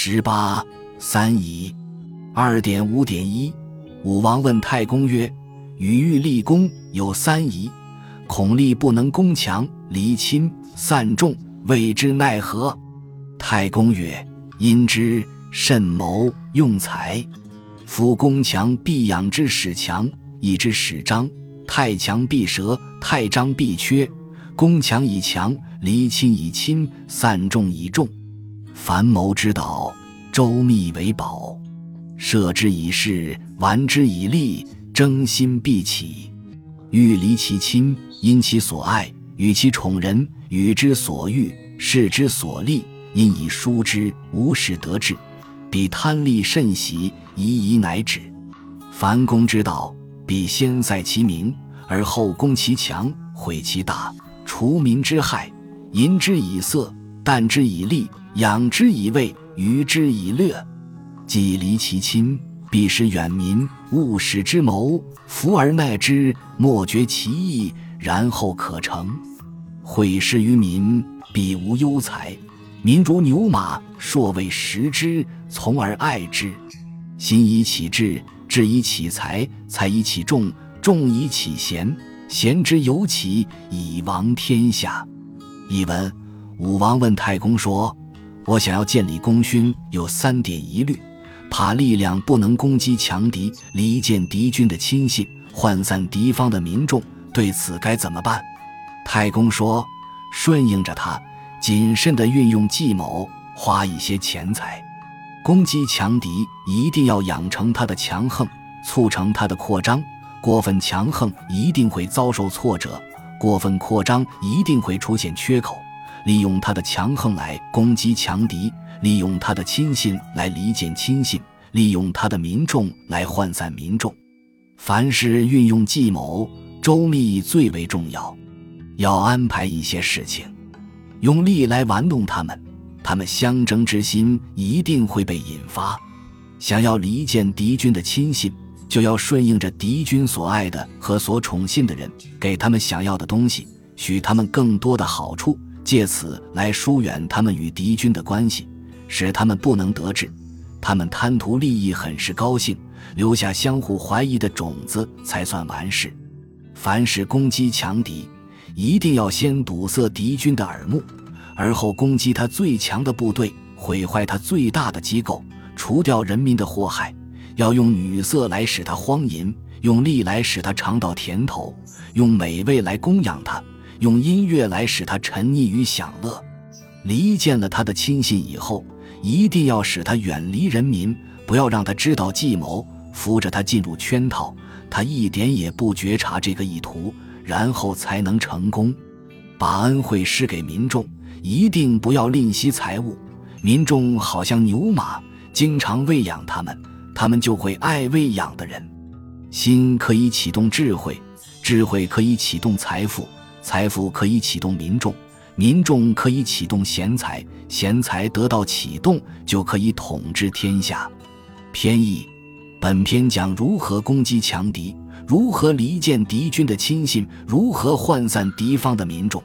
十八三乙二点五点一。武王问太公曰：“禹欲立功，有三疑，恐立不能攻强，离亲散众，谓之奈何？”太公曰：“因之慎谋用才。夫攻强必养之使强，以之使张；太强必折，太张必缺。攻强以强，离亲以亲，散众以众。凡谋之道，周密为宝。设之以事，玩之以利，争心必起。欲离其亲，因其所爱；与其宠人，与之所欲，事之所利，因以疏之，无使得志。彼贪利甚喜，夷夷乃止。凡攻之道，必先塞其名，而后攻其强，毁其大，除民之害。淫之以色，啖之以利，养之以味，娱之以乐。既离其亲，必使远民，勿使之谋，福而奈之，莫绝其意，然后可成。毁事于民，必无忧财。民如牛马，硕为食之，从而爱之。心以起志，志以起财，财以起众，众以起贤，贤之有起，以王天下。译文：武王问太公说：“我想要建立功勋，有三点疑虑。”怕力量不能攻击强敌，离间敌军的亲信，涣散敌方的民众，对此该怎么办？太公说：“顺应着他，谨慎地运用计谋，花一些钱财，攻击强敌，一定要养成他的强横，促成他的扩张。过分强横一定会遭受挫折，过分扩张一定会出现缺口。利用他的强横来攻击强敌。”利用他的亲信来离间亲信，利用他的民众来涣散民众。凡事运用计谋，周密最为重要。要安排一些事情，用力来玩弄他们，他们相争之心一定会被引发。想要离间敌军的亲信，就要顺应着敌军所爱的和所宠信的人，给他们想要的东西，许他们更多的好处，借此来疏远他们与敌军的关系。使他们不能得志，他们贪图利益，很是高兴，留下相互怀疑的种子，才算完事。凡是攻击强敌，一定要先堵塞敌军的耳目，而后攻击他最强的部队，毁坏他最大的机构，除掉人民的祸害。要用女色来使他荒淫，用力来使他尝到甜头，用美味来供养他，用音乐来使他沉溺于享乐。离间了他的亲信以后。一定要使他远离人民，不要让他知道计谋，扶着他进入圈套，他一点也不觉察这个意图，然后才能成功。把恩惠施给民众，一定不要吝惜财物。民众好像牛马，经常喂养他们，他们就会爱喂养的人。心可以启动智慧，智慧可以启动财富，财富可以启动民众。民众可以启动贤才，贤才得到启动，就可以统治天下。偏义，本篇讲如何攻击强敌，如何离间敌军的亲信，如何涣散敌方的民众。